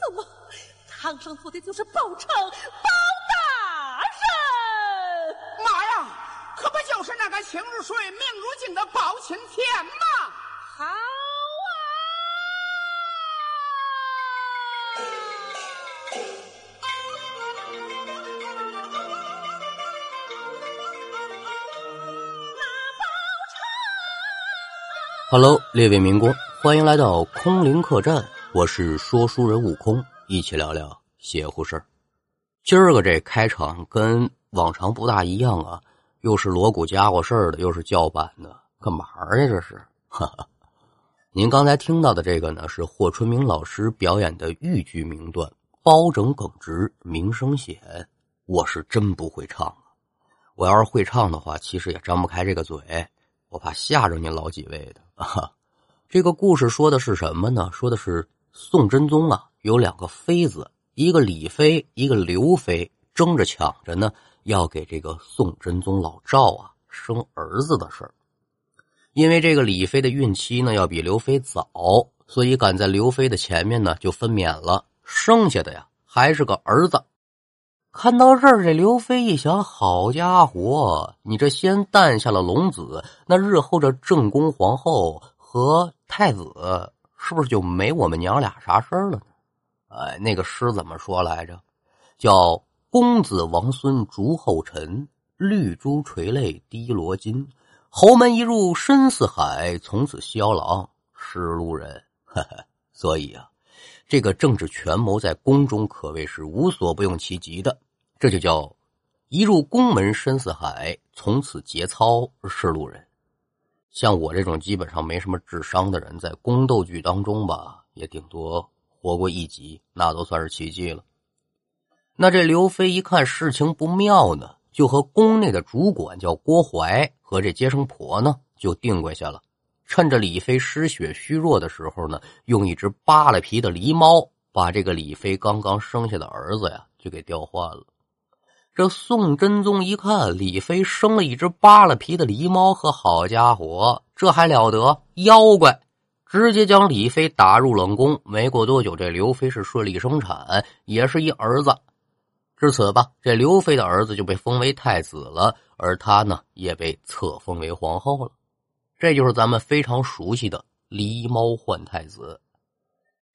怎么堂上坐的就是包拯包大人？妈呀，可不就是那个清如水、命如镜的包青天吗？好啊！Hello，列位民工，欢迎来到空灵客栈，我是说书人悟空，一起聊聊邪乎事儿。今儿个这开场跟往常不大一样啊，又是锣鼓家伙事儿的，又是叫板的，干嘛呀？这是，哈哈。您刚才听到的这个呢，是霍春明老师表演的豫剧名段《包拯耿直名声显》。我是真不会唱啊，我要是会唱的话，其实也张不开这个嘴。我怕吓着您老几位的啊！这个故事说的是什么呢？说的是宋真宗啊，有两个妃子，一个李妃，一个刘妃，争着抢着呢，要给这个宋真宗老赵啊生儿子的事儿。因为这个李妃的孕期呢要比刘妃早，所以赶在刘妃的前面呢就分娩了，生下的呀还是个儿子。看到这儿，这刘妃一想：好家伙，你这先诞下了龙子，那日后这正宫皇后和太子是不是就没我们娘俩啥事儿了呢？哎，那个诗怎么说来着？叫“公子王孙逐后尘，绿珠垂泪滴罗巾。侯门一入深似海，从此萧郎是路人。”呵呵，所以啊。这个政治权谋在宫中可谓是无所不用其极的，这就叫一入宫门深似海，从此节操是路人。像我这种基本上没什么智商的人，在宫斗剧当中吧，也顶多活过一集，那都算是奇迹了。那这刘飞一看事情不妙呢，就和宫内的主管叫郭怀和这接生婆呢就定过下了。趁着李妃失血虚弱的时候呢，用一只扒了皮的狸猫把这个李妃刚刚生下的儿子呀就给调换了。这宋真宗一看李妃生了一只扒了皮的狸猫，和好家伙，这还了得！妖怪，直接将李妃打入冷宫。没过多久，这刘妃是顺利生产，也是一儿子。至此吧，这刘妃的儿子就被封为太子了，而他呢也被册封为皇后了。这就是咱们非常熟悉的狸猫换太子。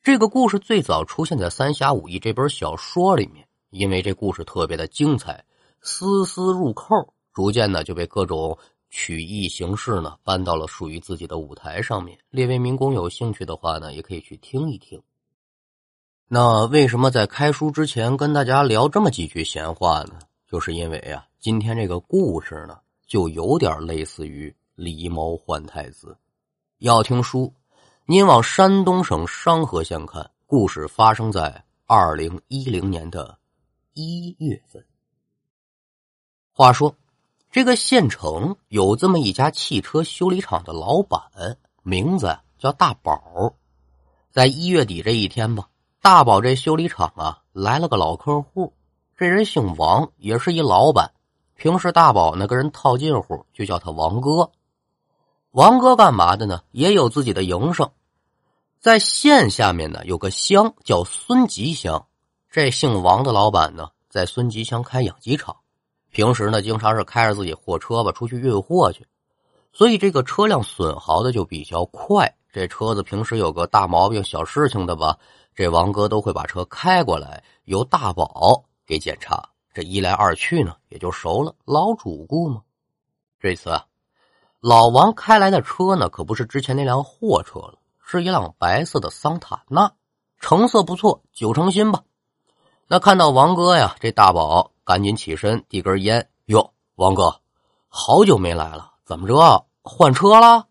这个故事最早出现在《三侠五义》这本小说里面，因为这故事特别的精彩，丝丝入扣，逐渐呢就被各种曲艺形式呢搬到了属于自己的舞台上面。列位民工有兴趣的话呢，也可以去听一听。那为什么在开书之前跟大家聊这么几句闲话呢？就是因为啊，今天这个故事呢，就有点类似于。狸猫换太子，要听书，您往山东省商河县看。故事发生在二零一零年的一月份。话说，这个县城有这么一家汽车修理厂的老板，名字叫大宝。在一月底这一天吧，大宝这修理厂啊来了个老客户，这人姓王，也是一老板。平时大宝呢跟人套近乎，就叫他王哥。王哥干嘛的呢？也有自己的营生，在县下面呢有个乡叫孙集乡。这姓王的老板呢，在孙集乡开养鸡场，平时呢经常是开着自己货车吧出去运货去，所以这个车辆损耗的就比较快。这车子平时有个大毛病、小事情的吧，这王哥都会把车开过来，由大宝给检查。这一来二去呢，也就熟了，老主顾嘛。这次啊。老王开来的车呢，可不是之前那辆货车了，是一辆白色的桑塔纳，成色不错，九成新吧。那看到王哥呀，这大宝赶紧起身递根烟。哟，王哥，好久没来了，怎么着换车了？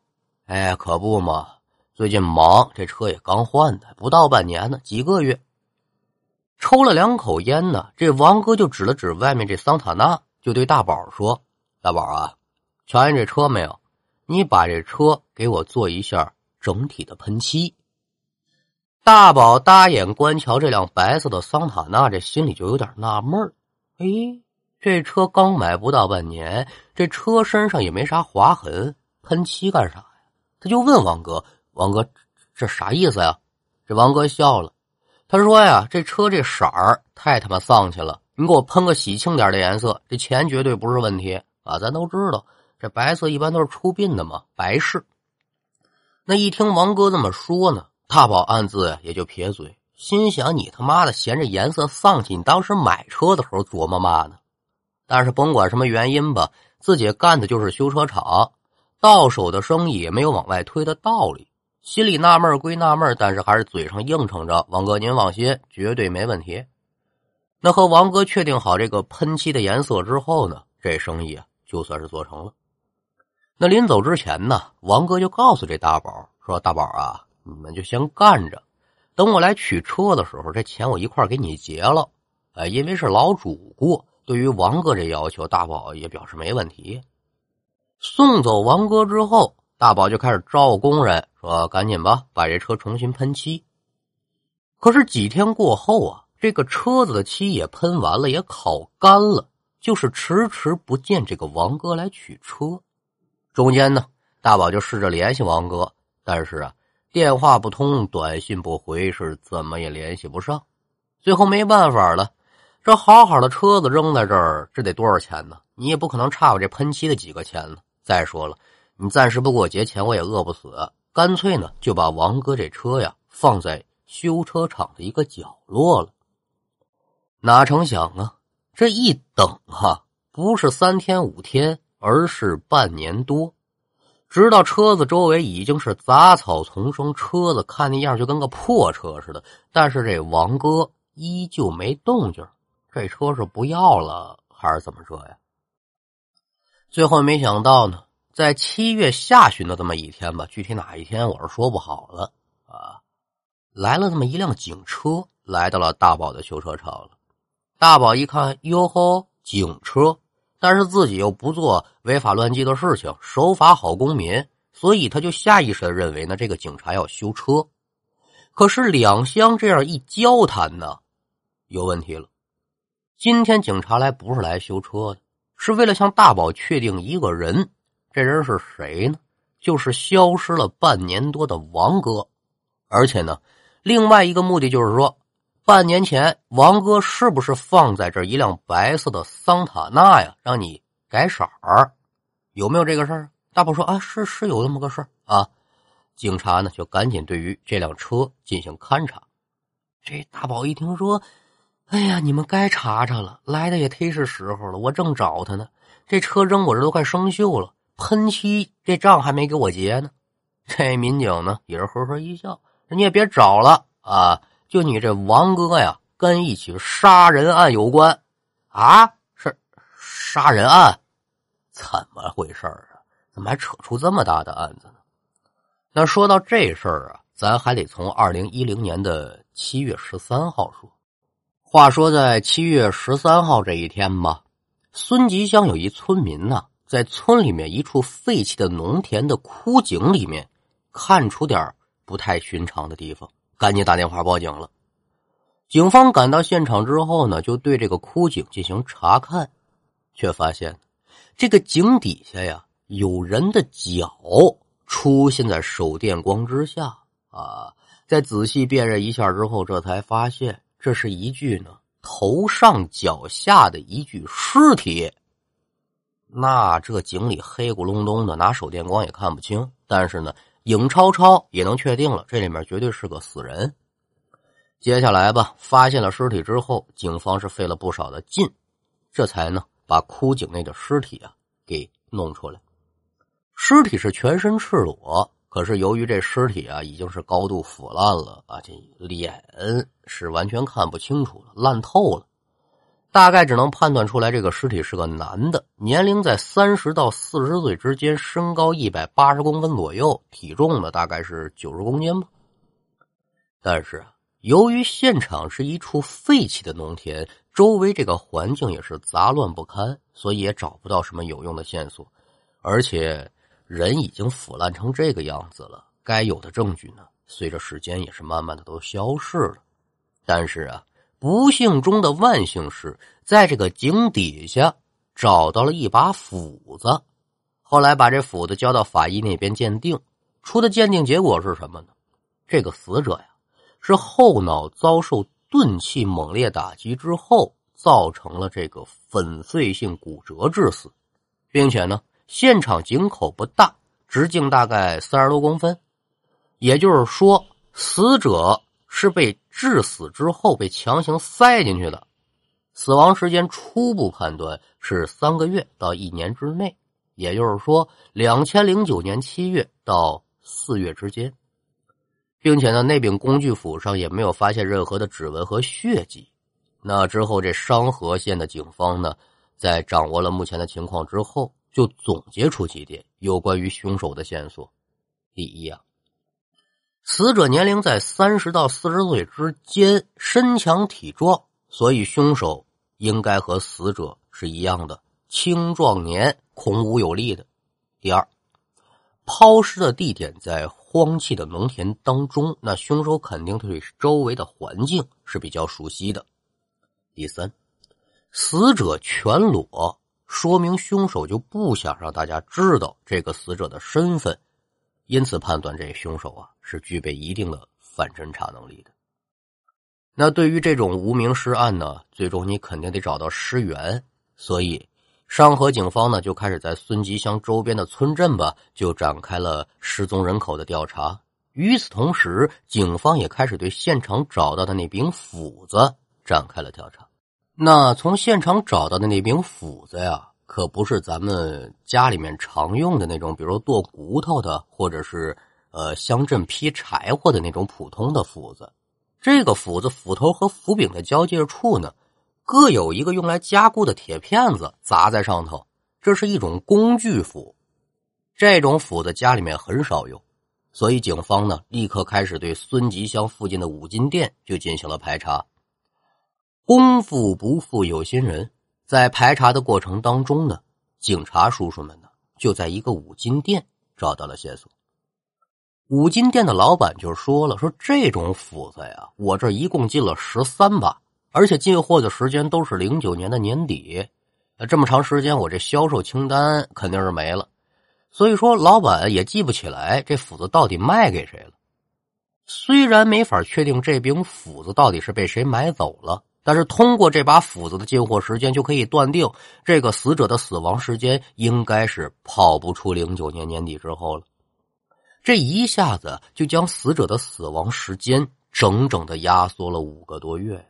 哎，可不嘛，最近忙，这车也刚换的，不到半年呢，几个月。抽了两口烟呢，这王哥就指了指外面这桑塔纳，就对大宝说：“大宝啊，瞧见这车没有？”你把这车给我做一下整体的喷漆。大宝搭眼观瞧这辆白色的桑塔纳，这心里就有点纳闷儿。哎，这车刚买不到半年，这车身上也没啥划痕，喷漆干啥呀？他就问王哥：“王哥，这啥意思呀？”这王哥笑了：“他说呀，这车这色儿太他妈丧气了，你给我喷个喜庆点的颜色，这钱绝对不是问题啊！咱都知道，这白色一般都是出殡的嘛，白事。那一听王哥这么说呢，大宝暗自也就撇嘴，心想：你他妈的嫌这颜色丧气，你当时买车的时候琢磨嘛呢？但是甭管什么原因吧，自己干的就是修车厂，到手的生意也没有往外推的道理。心里纳闷归纳闷，但是还是嘴上应承着：“王哥，您放心，绝对没问题。”那和王哥确定好这个喷漆的颜色之后呢，这生意啊就算是做成了。那临走之前呢，王哥就告诉这大宝说：“大宝啊，你们就先干着，等我来取车的时候，这钱我一块给你结了。”哎，因为是老主顾，对于王哥这要求，大宝也表示没问题。送走王哥之后。大宝就开始招呼工人说：“赶紧吧，把这车重新喷漆。”可是几天过后啊，这个车子的漆也喷完了，也烤干了，就是迟迟不见这个王哥来取车。中间呢，大宝就试着联系王哥，但是啊，电话不通，短信不回，是怎么也联系不上。最后没办法了，这好好的车子扔在这儿，这得多少钱呢？你也不可能差我这喷漆的几个钱呢。再说了。你暂时不给我结钱，我也饿不死。干脆呢，就把王哥这车呀放在修车厂的一个角落了。哪成想啊，这一等哈，不是三天五天，而是半年多。直到车子周围已经是杂草丛生，车子看那样就跟个破车似的。但是这王哥依旧没动静，这车是不要了还是怎么着呀？最后没想到呢。在七月下旬的这么一天吧，具体哪一天我是说不好了啊。来了这么一辆警车，来到了大宝的修车厂了。大宝一看，哟吼，警车！但是自己又不做违法乱纪的事情，守法好公民，所以他就下意识的认为呢，这个警察要修车。可是两厢这样一交谈呢，有问题了。今天警察来不是来修车的，是为了向大宝确定一个人。这人是谁呢？就是消失了半年多的王哥，而且呢，另外一个目的就是说，半年前王哥是不是放在这一辆白色的桑塔纳呀？让你改色儿，有没有这个事儿？大宝说啊，是是有那么个事儿啊。警察呢就赶紧对于这辆车进行勘查。这大宝一听说，哎呀，你们该查查了，来的也忒是时候了，我正找他呢。这车扔我这都快生锈了。喷漆这账还没给我结呢，这民警呢也是呵呵一笑，你也别找了啊，就你这王哥呀，跟一起杀人案有关啊？是杀人案？怎么回事啊？怎么还扯出这么大的案子呢？那说到这事儿啊，咱还得从二零一零年的七月十三号说。话说在七月十三号这一天吧，孙集乡有一村民呢。在村里面一处废弃的农田的枯井里面，看出点不太寻常的地方，赶紧打电话报警了。警方赶到现场之后呢，就对这个枯井进行查看，却发现这个井底下呀有人的脚出现在手电光之下啊！再仔细辨认一下之后，这才发现这是一具呢头上脚下的一具尸体。那这井里黑咕隆咚的，拿手电光也看不清。但是呢，影超超也能确定了，这里面绝对是个死人。接下来吧，发现了尸体之后，警方是费了不少的劲，这才呢把枯井内的尸体啊给弄出来。尸体是全身赤裸，可是由于这尸体啊已经是高度腐烂了啊，这脸是完全看不清楚了，烂透了。大概只能判断出来，这个尸体是个男的，年龄在三十到四十岁之间，身高一百八十公分左右，体重呢大概是九十公斤吧。但是，由于现场是一处废弃的农田，周围这个环境也是杂乱不堪，所以也找不到什么有用的线索。而且人已经腐烂成这个样子了，该有的证据呢，随着时间也是慢慢的都消失了。但是啊。不幸中的万幸是，在这个井底下找到了一把斧子。后来把这斧子交到法医那边鉴定，出的鉴定结果是什么呢？这个死者呀，是后脑遭受钝器猛烈打击之后，造成了这个粉碎性骨折致死，并且呢，现场井口不大，直径大概三十多公分，也就是说，死者是被致死之后被强行塞进去的，死亡时间初步判断是三个月到一年之内，也就是说，两千零九年七月到四月之间。并且呢，那柄工具斧上也没有发现任何的指纹和血迹。那之后，这商河县的警方呢，在掌握了目前的情况之后，就总结出几点有关于凶手的线索。第一啊，死者年龄在三十到四十岁之间，身强体壮，所以凶手应该和死者是一样的青壮年、孔武有力的。第二。抛尸的地点在荒弃的农田当中，那凶手肯定对周围的环境是比较熟悉的。第三，死者全裸，说明凶手就不想让大家知道这个死者的身份，因此判断这凶手啊是具备一定的反侦查能力的。那对于这种无名尸案呢，最终你肯定得找到尸源，所以。商河警方呢，就开始在孙集乡周边的村镇吧，就展开了失踪人口的调查。与此同时，警方也开始对现场找到的那柄斧子展开了调查。那从现场找到的那柄斧子呀，可不是咱们家里面常用的那种，比如剁骨头的，或者是呃乡镇劈柴火的那种普通的斧子。这个斧子斧头和斧柄的交界处呢。各有一个用来加固的铁片子砸在上头，这是一种工具斧。这种斧子家里面很少有，所以警方呢立刻开始对孙集乡附近的五金店就进行了排查。功夫不负有心人，在排查的过程当中呢，警察叔叔们呢就在一个五金店找到了线索。五金店的老板就说了：“说这种斧子呀，我这一共进了十三把。”而且进货的时间都是零九年的年底，那这么长时间，我这销售清单肯定是没了。所以说，老板也记不起来这斧子到底卖给谁了。虽然没法确定这柄斧子到底是被谁买走了，但是通过这把斧子的进货时间，就可以断定这个死者的死亡时间应该是跑不出零九年年底之后了。这一下子就将死者的死亡时间整整的压缩了五个多月呀。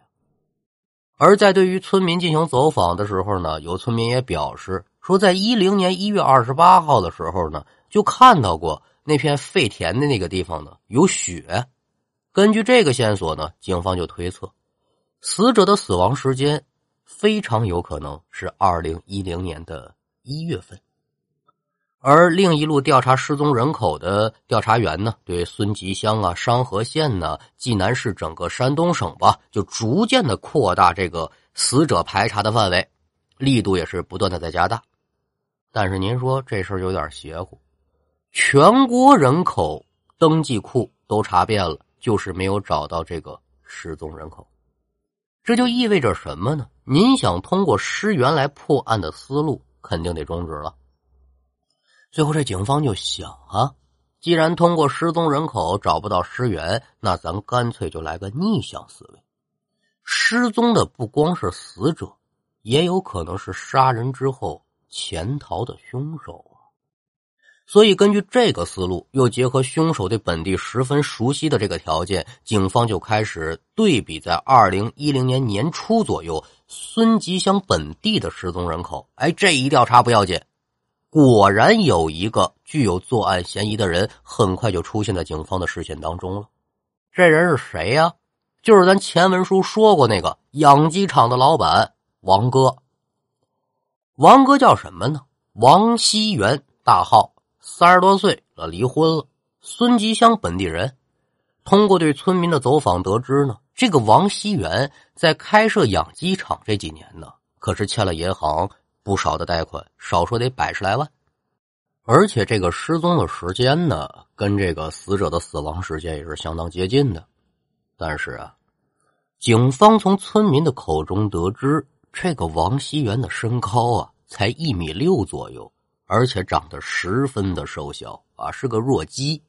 而在对于村民进行走访的时候呢，有村民也表示说，在一零年一月二十八号的时候呢，就看到过那片废田的那个地方呢有血。根据这个线索呢，警方就推测，死者的死亡时间非常有可能是二零一零年的一月份。而另一路调查失踪人口的调查员呢，对孙集乡啊、商河县呢、济南市整个山东省吧，就逐渐的扩大这个死者排查的范围，力度也是不断的在加大。但是您说这事儿有点邪乎，全国人口登记库都查遍了，就是没有找到这个失踪人口，这就意味着什么呢？您想通过尸源来破案的思路肯定得终止了。最后，这警方就想啊，既然通过失踪人口找不到尸源，那咱干脆就来个逆向思维。失踪的不光是死者，也有可能是杀人之后潜逃的凶手。所以，根据这个思路，又结合凶手对本地十分熟悉的这个条件，警方就开始对比在二零一零年年初左右孙集乡本地的失踪人口。哎，这一调查不要紧。果然有一个具有作案嫌疑的人，很快就出现在警方的视线当中了。这人是谁呀？就是咱前文书说过那个养鸡场的老板王哥。王哥叫什么呢？王熙元，大号，三十多岁了，离婚了，孙集乡本地人。通过对村民的走访得知呢，这个王熙元在开设养鸡场这几年呢，可是欠了银行。不少的贷款，少说得百十来万，而且这个失踪的时间呢，跟这个死者的死亡时间也是相当接近的。但是啊，警方从村民的口中得知，这个王熙元的身高啊才一米六左右，而且长得十分的瘦小啊，是个弱鸡。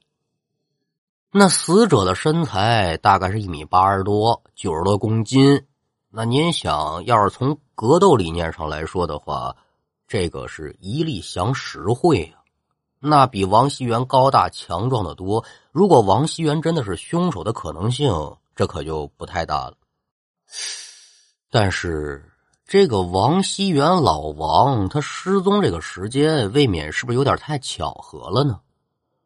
那死者的身材大概是一米八十多，九十多公斤。那您想要是从格斗理念上来说的话，这个是一力降十会啊，那比王熙元高大强壮的多。如果王熙元真的是凶手的可能性，这可就不太大了。但是这个王熙元老王他失踪这个时间，未免是不是有点太巧合了呢？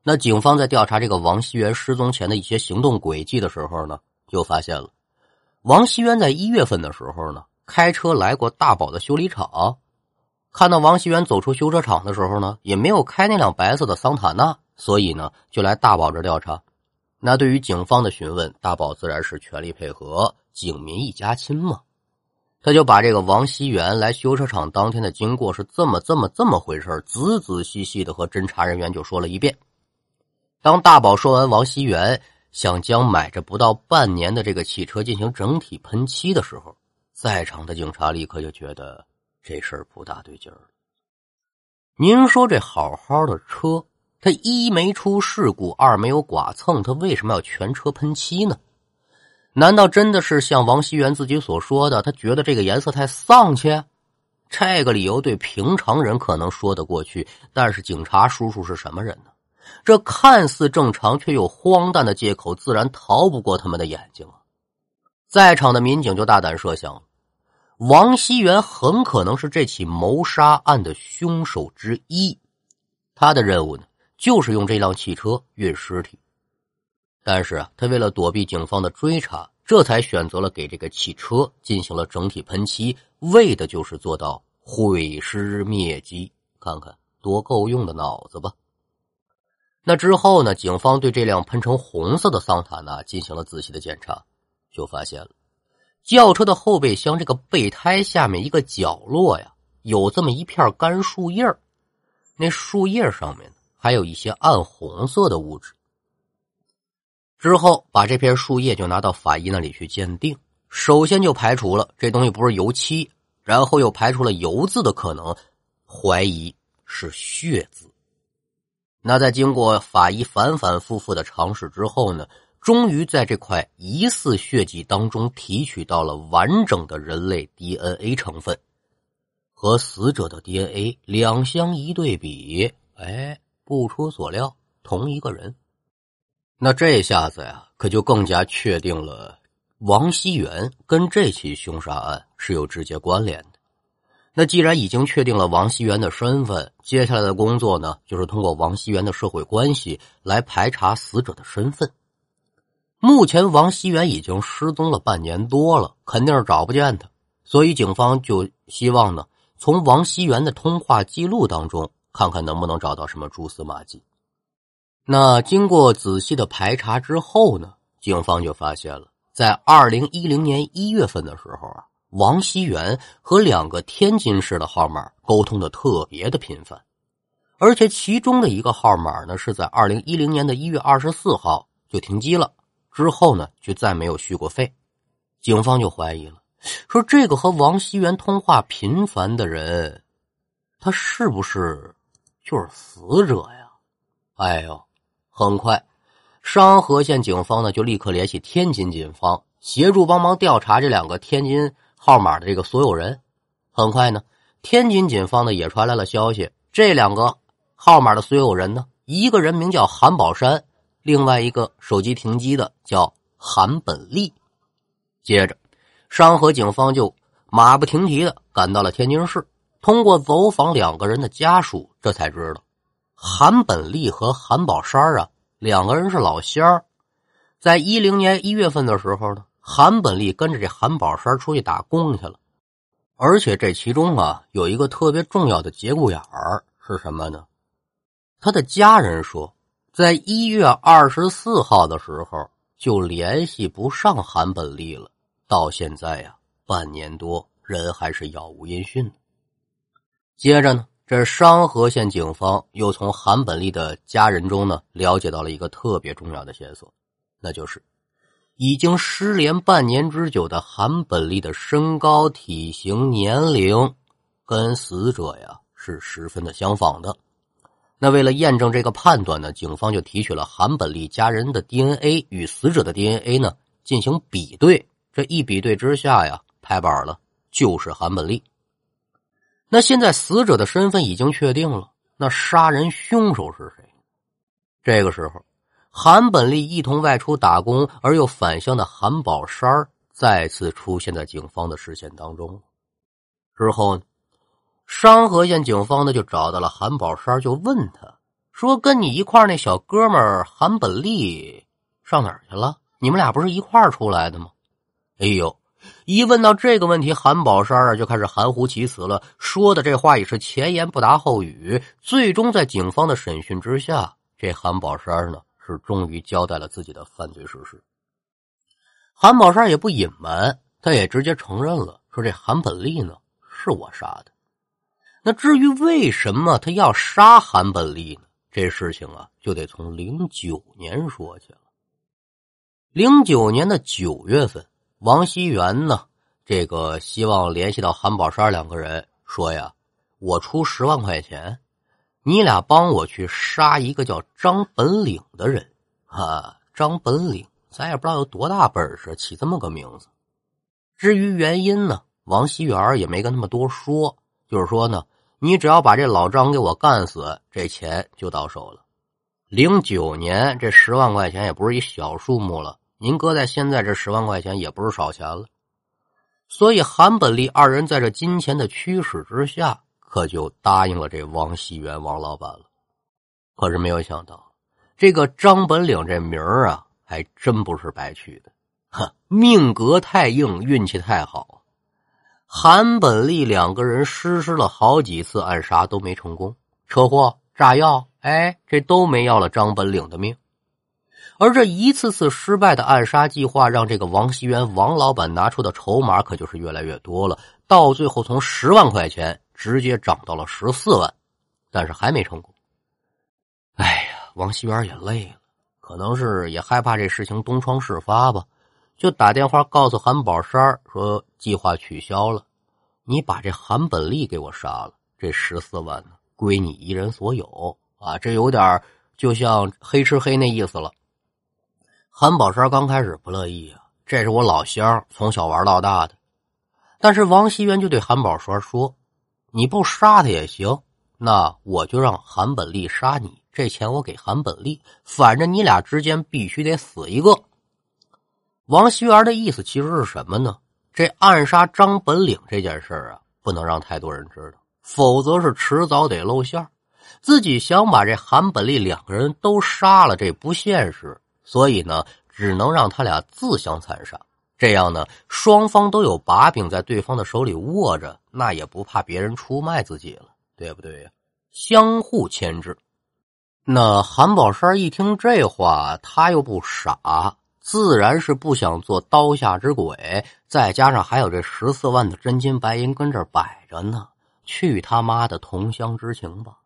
那警方在调查这个王熙元失踪前的一些行动轨迹的时候呢，就发现了。王熙元在一月份的时候呢，开车来过大宝的修理厂，看到王熙元走出修车厂的时候呢，也没有开那辆白色的桑塔纳，所以呢，就来大宝这调查。那对于警方的询问，大宝自然是全力配合，警民一家亲嘛。他就把这个王熙元来修车厂当天的经过是这么这么这么回事仔仔细细的和侦查人员就说了一遍。当大宝说完王熙元。想将买着不到半年的这个汽车进行整体喷漆的时候，在场的警察立刻就觉得这事儿不大对劲儿。您说这好好的车，它一没出事故，二没有剐蹭，它为什么要全车喷漆呢？难道真的是像王熙元自己所说的，他觉得这个颜色太丧气？这个理由对平常人可能说得过去，但是警察叔叔是什么人呢？这看似正常却又荒诞的借口，自然逃不过他们的眼睛啊！在场的民警就大胆设想，王熙元很可能是这起谋杀案的凶手之一。他的任务呢，就是用这辆汽车运尸体。但是啊，他为了躲避警方的追查，这才选择了给这个汽车进行了整体喷漆，为的就是做到毁尸灭迹。看看多够用的脑子吧！那之后呢？警方对这辆喷成红色的桑塔纳进行了仔细的检查，就发现了轿车的后备箱这个备胎下面一个角落呀，有这么一片干树叶那树叶上面还有一些暗红色的物质。之后把这片树叶就拿到法医那里去鉴定，首先就排除了这东西不是油漆，然后又排除了油渍的可能，怀疑是血渍。那在经过法医反反复复的尝试之后呢，终于在这块疑似血迹当中提取到了完整的人类 DNA 成分，和死者的 DNA 两相一对比，哎，不出所料，同一个人。那这下子呀，可就更加确定了王熙元跟这起凶杀案是有直接关联的。那既然已经确定了王熙元的身份，接下来的工作呢，就是通过王熙元的社会关系来排查死者的身份。目前王熙元已经失踪了半年多了，肯定是找不见他，所以警方就希望呢，从王熙元的通话记录当中看看能不能找到什么蛛丝马迹。那经过仔细的排查之后呢，警方就发现了，在二零一零年一月份的时候啊。王熙元和两个天津市的号码沟通的特别的频繁，而且其中的一个号码呢是在二零一零年的一月二十四号就停机了，之后呢就再没有续过费。警方就怀疑了，说这个和王熙元通话频繁的人，他是不是就是死者呀？哎呦，很快，商河县警方呢就立刻联系天津警方，协助帮忙调查这两个天津。号码的这个所有人，很快呢，天津警方呢也传来了消息，这两个号码的所有人呢，一个人名叫韩宝山，另外一个手机停机的叫韩本利。接着，商河警方就马不停蹄的赶到了天津市，通过走访两个人的家属，这才知道，韩本利和韩宝山啊，两个人是老乡儿，在一零年一月份的时候呢。韩本利跟着这韩宝山出去打工去了，而且这其中啊有一个特别重要的节骨眼儿是什么呢？他的家人说，在一月二十四号的时候就联系不上韩本利了，到现在呀半年多，人还是杳无音讯。接着呢，这商河县警方又从韩本利的家人中呢了解到了一个特别重要的线索，那就是。已经失联半年之久的韩本利的身高、体型、年龄，跟死者呀是十分的相仿的。那为了验证这个判断呢，警方就提取了韩本利家人的 DNA 与死者的 DNA 呢进行比对。这一比对之下呀，拍板了，就是韩本利。那现在死者的身份已经确定了，那杀人凶手是谁？这个时候，韩本利一同外出打工而又返乡的韩宝山再次出现在警方的视线当中。之后呢？商河县警方呢，就找到了韩宝山，就问他说：“跟你一块那小哥们韩本利上哪儿去了？你们俩不是一块出来的吗？”哎呦，一问到这个问题，韩宝山啊就开始含糊其辞了，说的这话也是前言不搭后语。最终在警方的审讯之下，这韩宝山呢是终于交代了自己的犯罪事实。韩宝山也不隐瞒，他也直接承认了，说这韩本利呢是我杀的。那至于为什么他要杀韩本利呢？这事情啊，就得从零九年说起了。零九年的九月份，王熙元呢，这个希望联系到韩宝山两个人，说呀，我出十万块钱，你俩帮我去杀一个叫张本领的人啊。张本领，咱也不知道有多大本事，起这么个名字。至于原因呢，王熙元也没跟他们多说。就是说呢，你只要把这老张给我干死，这钱就到手了。零九年这十万块钱也不是一小数目了，您搁在现在这十万块钱也不是少钱了。所以韩本利二人在这金钱的驱使之下，可就答应了这王熙元王老板了。可是没有想到，这个张本领这名儿啊，还真不是白取的，哈，命格太硬，运气太好。韩本利两个人实施了好几次暗杀都没成功，车祸、炸药，哎，这都没要了张本领的命。而这一次次失败的暗杀计划，让这个王熙元王老板拿出的筹码可就是越来越多了。到最后，从十万块钱直接涨到了十四万，但是还没成功。哎呀，王熙元也累了，可能是也害怕这事情东窗事发吧。就打电话告诉韩宝山说计划取消了，你把这韩本利给我杀了，这十四万呢归你一人所有啊！这有点就像黑吃黑那意思了。韩宝山刚开始不乐意啊，这是我老乡，从小玩到大的。但是王熙元就对韩宝山说：“你不杀他也行，那我就让韩本利杀你，这钱我给韩本利，反正你俩之间必须得死一个。”王熙元的意思其实是什么呢？这暗杀张本领这件事啊，不能让太多人知道，否则是迟早得露馅自己想把这韩本利两个人都杀了，这不现实，所以呢，只能让他俩自相残杀。这样呢，双方都有把柄在对方的手里握着，那也不怕别人出卖自己了，对不对呀？相互牵制。那韩宝山一听这话，他又不傻。自然是不想做刀下之鬼，再加上还有这十四万的真金白银跟这摆着呢，去他妈的同乡之情吧，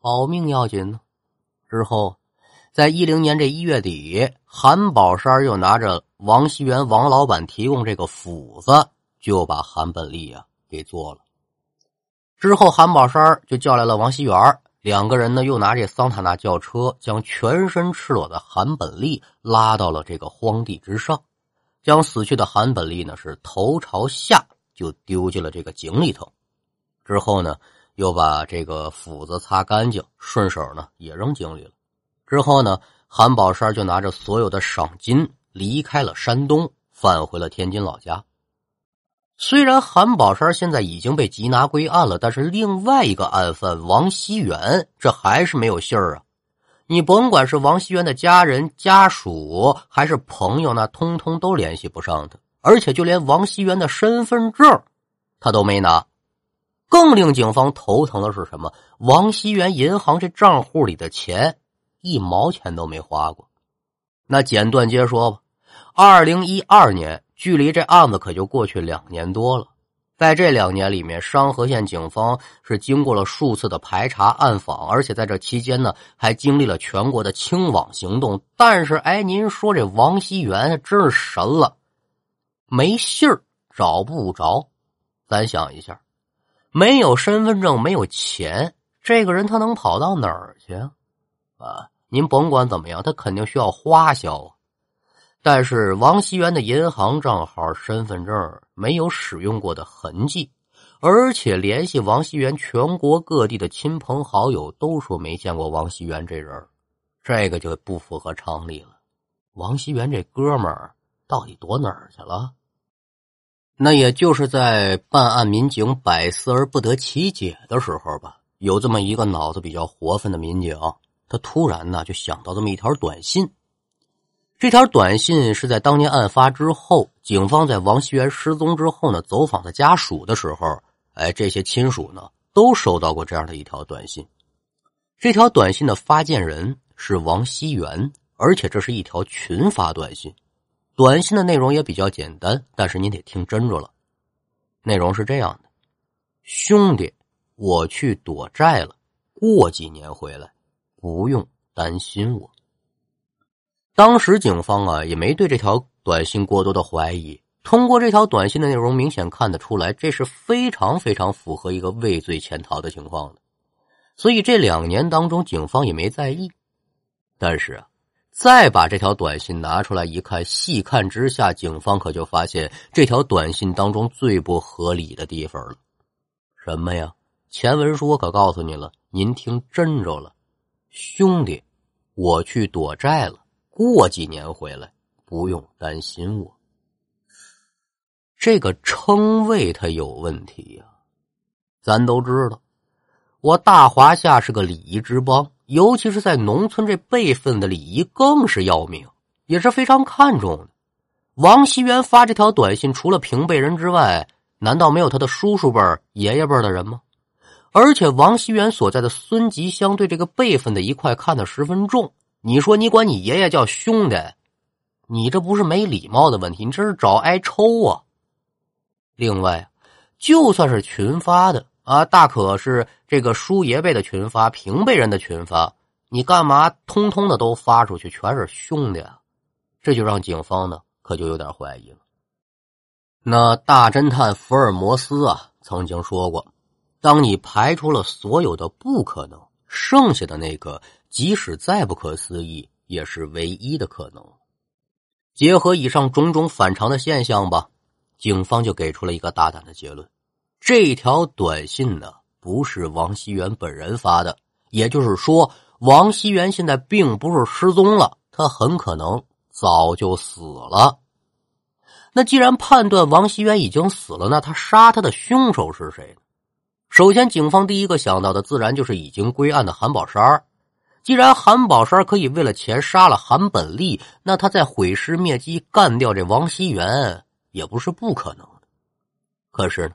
保命要紧呢。之后，在一零年这一月底，韩宝山又拿着王熙元王老板提供这个斧子，就把韩本利啊给做了。之后，韩宝山就叫来了王熙元。两个人呢，又拿这桑塔纳轿车，将全身赤裸的韩本利拉到了这个荒地之上，将死去的韩本利呢是头朝下就丢进了这个井里头。之后呢，又把这个斧子擦干净，顺手呢也扔井里了。之后呢，韩宝山就拿着所有的赏金离开了山东，返回了天津老家。虽然韩宝山现在已经被缉拿归案了，但是另外一个案犯王熙元这还是没有信儿啊！你甭管是王熙元的家人、家属还是朋友，那通通都联系不上他，而且就连王熙元的身份证他都没拿。更令警方头疼的是什么？王熙元银行这账户里的钱一毛钱都没花过。那简短接说吧，二零一二年。距离这案子可就过去两年多了，在这两年里面，商河县警方是经过了数次的排查暗访，而且在这期间呢，还经历了全国的清网行动。但是，哎，您说这王熙元真是神了，没信儿，找不着。咱想一下，没有身份证，没有钱，这个人他能跑到哪儿去啊？啊，您甭管怎么样，他肯定需要花销。但是王熙元的银行账号、身份证没有使用过的痕迹，而且联系王熙元全国各地的亲朋好友都说没见过王熙元这人，这个就不符合常理了。王熙元这哥们儿到底躲哪儿去了？那也就是在办案民警百思而不得其解的时候吧，有这么一个脑子比较活泛的民警，他突然呢就想到这么一条短信。这条短信是在当年案发之后，警方在王熙元失踪之后呢，走访他家属的时候，哎，这些亲属呢都收到过这样的一条短信。这条短信的发件人是王熙元，而且这是一条群发短信。短信的内容也比较简单，但是您得听真着了。内容是这样的：兄弟，我去躲债了，过几年回来，不用担心我。当时警方啊也没对这条短信过多的怀疑，通过这条短信的内容，明显看得出来，这是非常非常符合一个畏罪潜逃的情况的。所以这两年当中，警方也没在意。但是啊。再把这条短信拿出来一看，细看之下，警方可就发现这条短信当中最不合理的地方了。什么呀？前文书我可告诉你了，您听真着了，兄弟，我去躲债了，过几年回来，不用担心我。这个称谓他有问题呀，咱都知道，我大华夏是个礼仪之邦。尤其是在农村，这辈分的礼仪更是要命，也是非常看重的。王熙元发这条短信，除了平辈人之外，难道没有他的叔叔辈、爷爷辈的人吗？而且王熙元所在的孙集乡对这个辈分的一块看得十分重。你说你管你爷爷叫兄弟，你这不是没礼貌的问题，你这是找挨抽啊！另外，就算是群发的。啊，大可是这个叔爷辈的群发，平辈人的群发，你干嘛通通的都发出去，全是兄弟啊？这就让警方呢，可就有点怀疑了。那大侦探福尔摩斯啊，曾经说过，当你排除了所有的不可能，剩下的那个，即使再不可思议，也是唯一的可能。结合以上种种反常的现象吧，警方就给出了一个大胆的结论。这条短信呢，不是王熙元本人发的，也就是说，王熙元现在并不是失踪了，他很可能早就死了。那既然判断王熙元已经死了，那他杀他的凶手是谁呢？首先，警方第一个想到的自然就是已经归案的韩宝山。既然韩宝山可以为了钱杀了韩本利，那他在毁尸灭迹干掉这王熙元也不是不可能的。可是呢？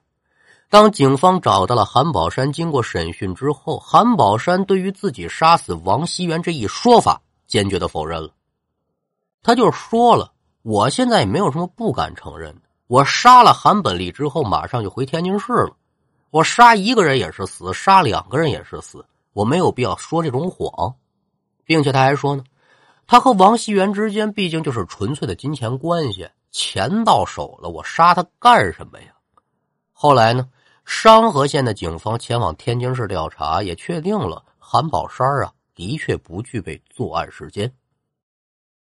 当警方找到了韩宝山，经过审讯之后，韩宝山对于自己杀死王熙元这一说法坚决的否认了。他就说了：“我现在也没有什么不敢承认的。我杀了韩本利之后，马上就回天津市了。我杀一个人也是死，杀两个人也是死，我没有必要说这种谎。并且他还说呢，他和王熙元之间毕竟就是纯粹的金钱关系，钱到手了，我杀他干什么呀？后来呢？”商河县的警方前往天津市调查，也确定了韩宝山啊的确不具备作案时间。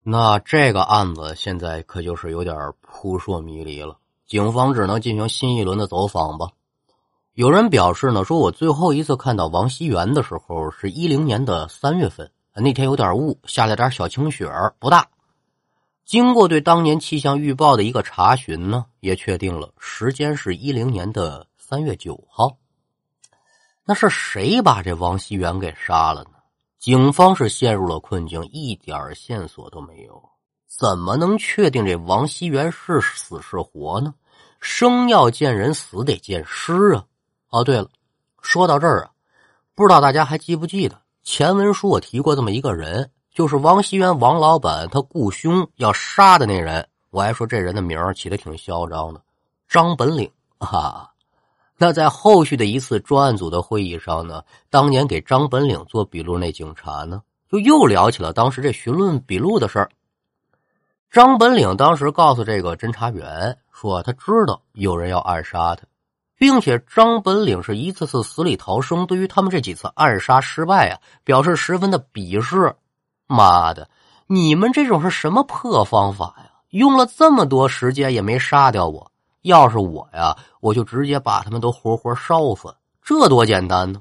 那这个案子现在可就是有点扑朔迷离了，警方只能进行新一轮的走访吧。有人表示呢，说我最后一次看到王熙元的时候是一零年的三月份，那天有点雾，下了点小晴雪不大。经过对当年气象预报的一个查询呢，也确定了时间是一零年的。三月九号，那是谁把这王熙元给杀了呢？警方是陷入了困境，一点线索都没有，怎么能确定这王熙元是死是活呢？生要见人，死得见尸啊！哦，对了，说到这儿啊，不知道大家还记不记得前文书我提过这么一个人，就是王熙元王老板他雇凶要杀的那人。我还说这人的名起的挺嚣张的，张本领啊。那在后续的一次专案组的会议上呢，当年给张本领做笔录那警察呢，就又聊起了当时这询问笔录的事儿。张本领当时告诉这个侦查员说，他知道有人要暗杀他，并且张本岭是一次次死里逃生，对于他们这几次暗杀失败啊，表示十分的鄙视。妈的，你们这种是什么破方法呀？用了这么多时间也没杀掉我。要是我呀，我就直接把他们都活活烧死，这多简单呢！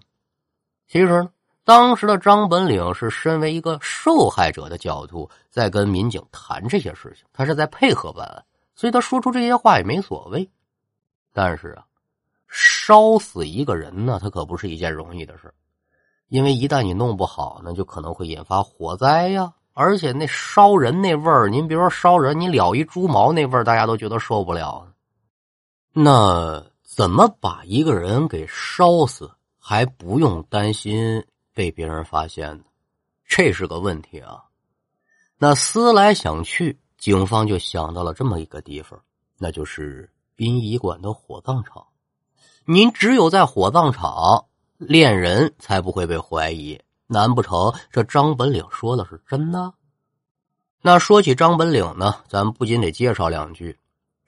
其实呢，当时的张本岭是身为一个受害者的角度在跟民警谈这些事情，他是在配合办案，所以他说出这些话也没所谓。但是啊，烧死一个人呢，他可不是一件容易的事因为一旦你弄不好，那就可能会引发火灾呀。而且那烧人那味儿，您别说烧人，你燎一猪毛那味儿，大家都觉得受不了。那怎么把一个人给烧死还不用担心被别人发现呢？这是个问题啊！那思来想去，警方就想到了这么一个地方，那就是殡仪馆的火葬场。您只有在火葬场恋人才不会被怀疑，难不成这张本领说的是真的？那说起张本领呢，咱不仅得介绍两句。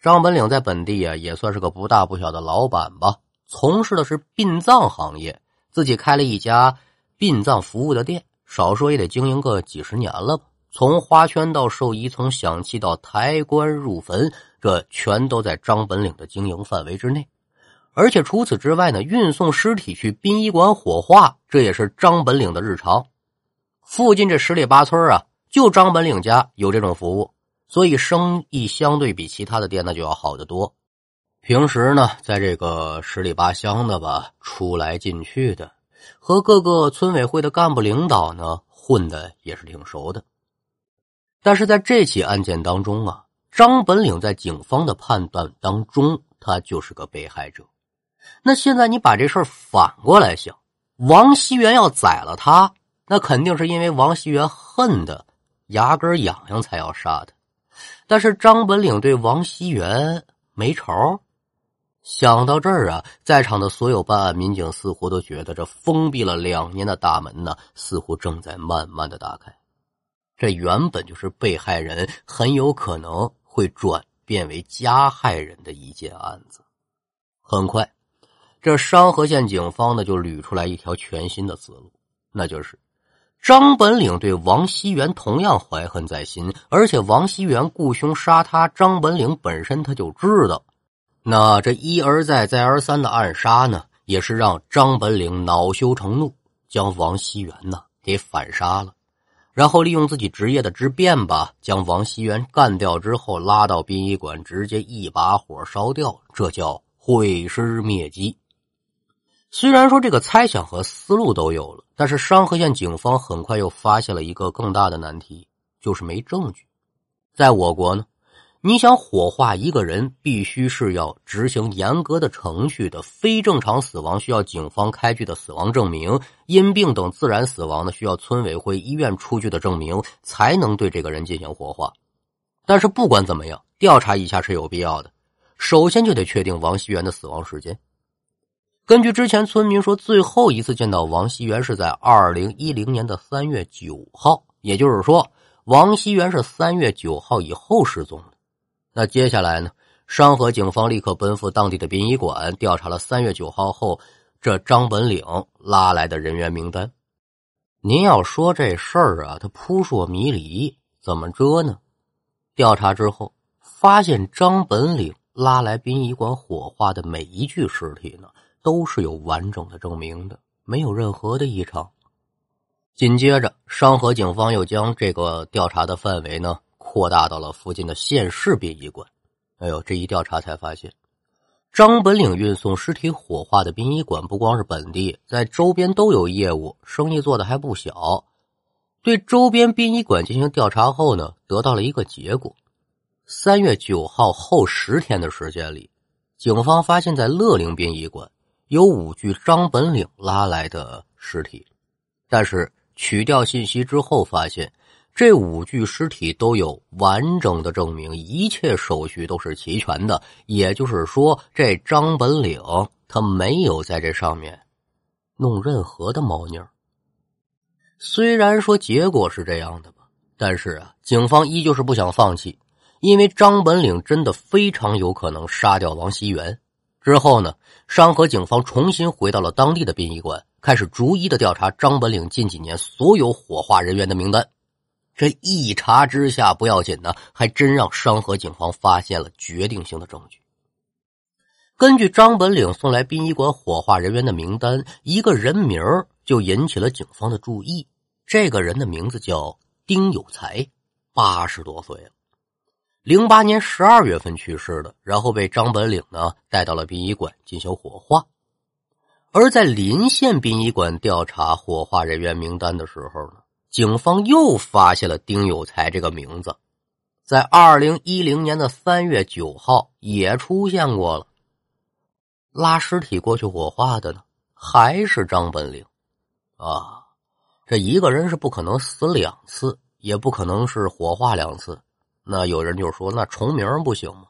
张本领在本地啊，也算是个不大不小的老板吧，从事的是殡葬行业，自己开了一家殡葬服务的店，少说也得经营个几十年了吧。从花圈到寿衣，从响器到抬棺入坟，这全都在张本领的经营范围之内。而且除此之外呢，运送尸体去殡仪馆火化，这也是张本领的日常。附近这十里八村啊，就张本领家有这种服务。所以生意相对比其他的店那就要好得多。平时呢，在这个十里八乡的吧，出来进去的，和各个村委会的干部领导呢混的也是挺熟的。但是在这起案件当中啊，张本领在警方的判断当中，他就是个被害者。那现在你把这事儿反过来想，王熙元要宰了他，那肯定是因为王熙元恨的牙根痒痒才要杀他。但是张本岭对王熙元没仇，想到这儿啊，在场的所有办案民警似乎都觉得这封闭了两年的大门呢，似乎正在慢慢的打开。这原本就是被害人很有可能会转变为加害人的一件案子。很快，这商河县警方呢就捋出来一条全新的思路，那就是。张本领对王熙元同样怀恨在心，而且王熙元雇凶杀他，张本领本身他就知道。那这一而再、再而三的暗杀呢，也是让张本领恼羞成怒，将王熙元呢给反杀了，然后利用自己职业的之便吧，将王熙元干掉之后，拉到殡仪馆，直接一把火烧掉，这叫毁尸灭迹。虽然说这个猜想和思路都有了，但是商河县警方很快又发现了一个更大的难题，就是没证据。在我国呢，你想火化一个人，必须是要执行严格的程序的；非正常死亡需要警方开具的死亡证明，因病等自然死亡呢需要村委会、医院出具的证明，才能对这个人进行火化。但是不管怎么样，调查一下是有必要的。首先就得确定王熙元的死亡时间。根据之前村民说，最后一次见到王熙元是在二零一零年的三月九号，也就是说，王熙元是三月九号以后失踪的。那接下来呢？商河警方立刻奔赴当地的殡仪馆，调查了三月九号后这张本岭拉来的人员名单。您要说这事儿啊，它扑朔迷离，怎么着呢？调查之后发现，张本岭拉来殡仪馆火化的每一具尸体呢。都是有完整的证明的，没有任何的异常。紧接着，商河警方又将这个调查的范围呢扩大到了附近的县市殡仪馆。哎呦，这一调查才发现，张本岭运送尸体火化的殡仪馆不光是本地，在周边都有业务，生意做的还不小。对周边殡仪馆进行调查后呢，得到了一个结果：三月九号后十天的时间里，警方发现，在乐陵殡仪馆。有五具张本岭拉来的尸体，但是取掉信息之后发现，这五具尸体都有完整的证明，一切手续都是齐全的。也就是说，这张本岭他没有在这上面弄任何的猫腻虽然说结果是这样的吧，但是啊，警方依旧是不想放弃，因为张本岭真的非常有可能杀掉王熙元。之后呢，商河警方重新回到了当地的殡仪馆，开始逐一的调查张本岭近几年所有火化人员的名单。这一查之下，不要紧呢，还真让商河警方发现了决定性的证据。根据张本岭送来殡仪馆火化人员的名单，一个人名就引起了警方的注意。这个人的名字叫丁有才，八十多岁了。零八年十二月份去世的，然后被张本岭呢带到了殡仪馆进行火化。而在临县殡仪馆调查火化人员名单的时候呢，警方又发现了丁有才这个名字，在二零一零年的三月九号也出现过了。拉尸体过去火化的呢，还是张本岭啊？这一个人是不可能死两次，也不可能是火化两次。那有人就说，那重名不行吗？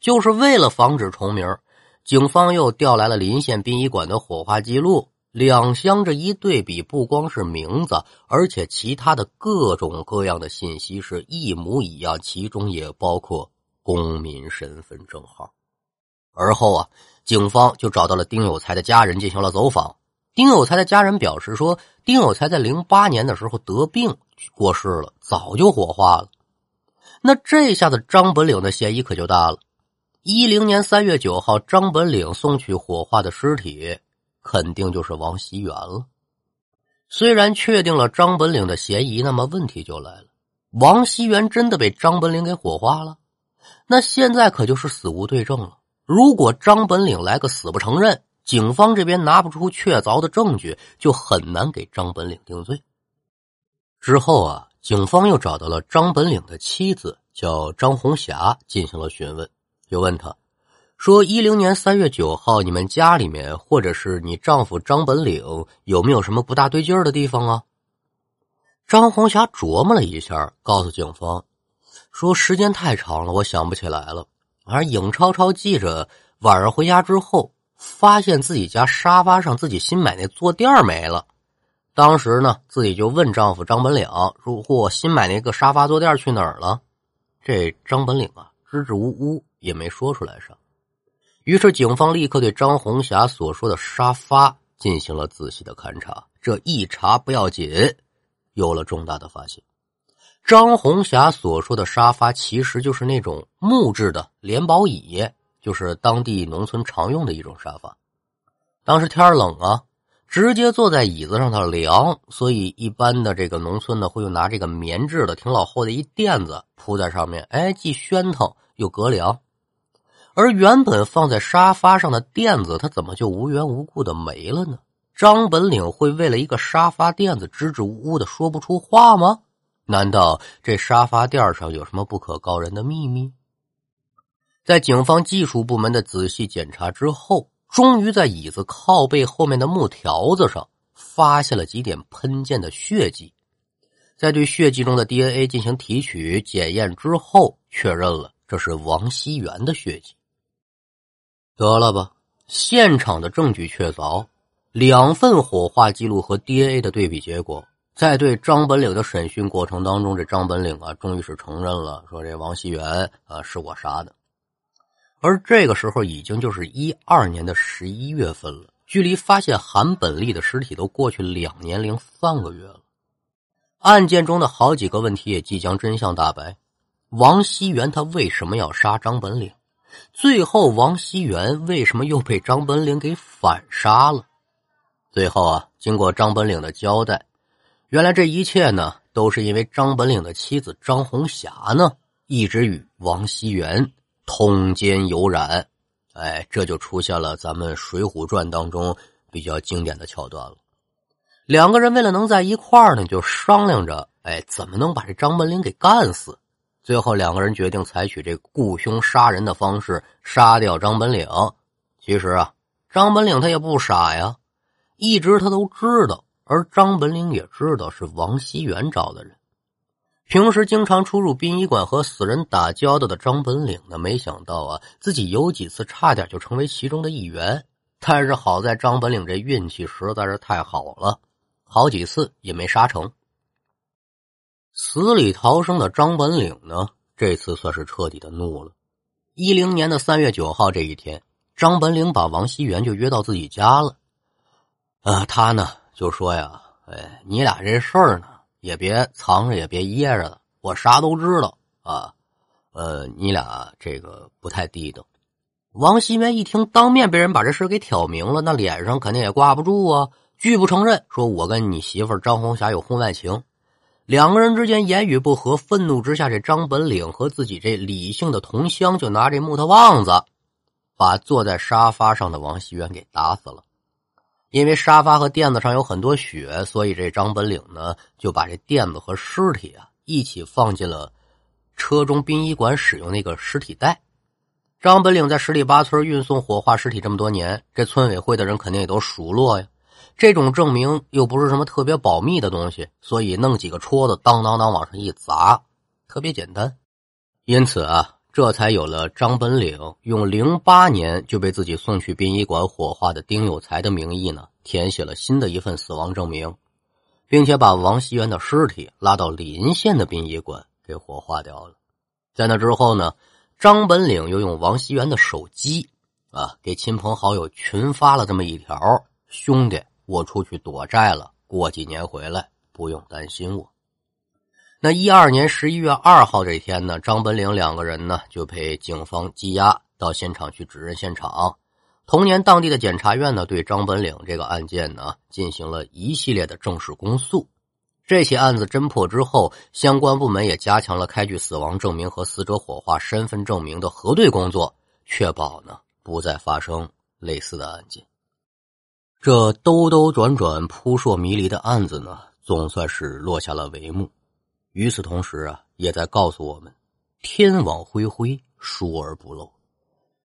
就是为了防止重名，警方又调来了临县殡仪馆的火化记录，两相这一对比，不光是名字，而且其他的各种各样的信息是一模一样，其中也包括公民身份证号。而后啊，警方就找到了丁有才的家人进行了走访。丁有才的家人表示说，丁有才在零八年的时候得病过世了，早就火化了。那这下子张本岭的嫌疑可就大了。一零年三月九号，张本岭送去火化的尸体，肯定就是王熙元了。虽然确定了张本岭的嫌疑，那么问题就来了：王熙元真的被张本岭给火化了？那现在可就是死无对证了。如果张本岭来个死不承认，警方这边拿不出确凿的证据，就很难给张本岭定罪。之后啊。警方又找到了张本岭的妻子，叫张红霞，进行了询问。就问他，说：“一零年三月九号，你们家里面，或者是你丈夫张本岭，有没有什么不大对劲儿的地方啊？”张红霞琢磨了一下，告诉警方，说：“时间太长了，我想不起来了。而影超超记着，晚上回家之后，发现自己家沙发上自己新买那坐垫没了。”当时呢，自己就问丈夫张本岭：“如果新买那个沙发坐垫去哪儿了？”这张本岭啊，支支吾吾也没说出来啥。于是警方立刻对张红霞所说的沙发进行了仔细的勘查。这一查不要紧，有了重大的发现。张红霞所说的沙发其实就是那种木质的连宝椅，就是当地农村常用的一种沙发。当时天冷啊。直接坐在椅子上，它凉，所以一般的这个农村呢，会用拿这个棉质的、挺老厚的一垫子铺在上面，哎，既喧腾又隔凉。而原本放在沙发上的垫子，它怎么就无缘无故的没了呢？张本领会为了一个沙发垫子支支吾吾的说不出话吗？难道这沙发垫上有什么不可告人的秘密？在警方技术部门的仔细检查之后。终于在椅子靠背后面的木条子上发现了几点喷溅的血迹，在对血迹中的 DNA 进行提取检验之后，确认了这是王熙元的血迹。得了吧，现场的证据确凿，两份火化记录和 DNA 的对比结果，在对张本岭的审讯过程当中，这张本岭啊，终于是承认了，说这王熙元啊是我杀的。而这个时候已经就是一二年的十一月份了，距离发现韩本利的尸体都过去两年零三个月了。案件中的好几个问题也即将真相大白：王熙元他为什么要杀张本岭？最后王熙元为什么又被张本岭给反杀了？最后啊，经过张本岭的交代，原来这一切呢，都是因为张本岭的妻子张红霞呢，一直与王熙元。通奸有染，哎，这就出现了咱们《水浒传》当中比较经典的桥段了。两个人为了能在一块儿呢，就商量着，哎，怎么能把这张本领给干死？最后两个人决定采取这雇凶杀人的方式杀掉张本领。其实啊，张本领他也不傻呀，一直他都知道，而张本领也知道是王熙元找的人。平时经常出入殡仪馆和死人打交道的张本领呢，没想到啊，自己有几次差点就成为其中的一员。但是好在张本领这运气实在是太好了，好几次也没杀成。死里逃生的张本领呢，这次算是彻底的怒了。一零年的三月九号这一天，张本领把王熙元就约到自己家了。啊，他呢就说呀：“哎，你俩这事儿呢，也别藏着，也别掖着了，我啥都知道啊。呃，你俩这个不太地道。”王熙元一听，当面被人把这事给挑明了，那脸上肯定也挂不住啊，拒不承认，说我跟你媳妇张红霞有婚外情。两个人之间言语不和，愤怒之下，这张本领和自己这理性的同乡就拿这木头棒子，把坐在沙发上的王熙元给打死了。因为沙发和垫子上有很多血，所以这张本领呢就把这垫子和尸体啊一起放进了车中殡仪馆使用那个尸体袋。张本领在十里八村运送火化尸体这么多年，这村委会的人肯定也都熟络呀。这种证明又不是什么特别保密的东西，所以弄几个戳子，当当当往上一砸，特别简单。因此啊，这才有了张本岭用零八年就被自己送去殡仪馆火化的丁有才的名义呢，填写了新的一份死亡证明，并且把王熙元的尸体拉到临县的殡仪馆给火化掉了。在那之后呢，张本岭又用王熙元的手机啊，给亲朋好友群发了这么一条：“兄弟。”我出去躲债了，过几年回来不用担心我。那一二年十一月二号这天呢，张本岭两个人呢就被警方羁押到现场去指认现场。同年，当地的检察院呢对张本岭这个案件呢进行了一系列的正式公诉。这起案子侦破之后，相关部门也加强了开具死亡证明和死者火化身份证明的核对工作，确保呢不再发生类似的案件。这兜兜转转、扑朔迷离的案子呢，总算是落下了帷幕。与此同时啊，也在告诉我们：天网恢恢，疏而不漏。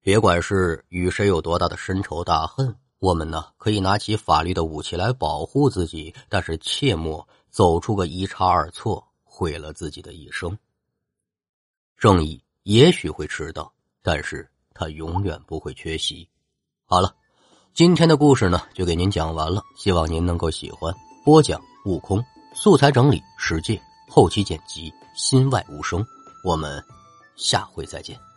别管是与谁有多大的深仇大恨，我们呢可以拿起法律的武器来保护自己，但是切莫走出个一差二错，毁了自己的一生。正义也许会迟到，但是它永远不会缺席。好了。今天的故事呢，就给您讲完了，希望您能够喜欢。播讲：悟空，素材整理：世界，后期剪辑：心外无声。我们下回再见。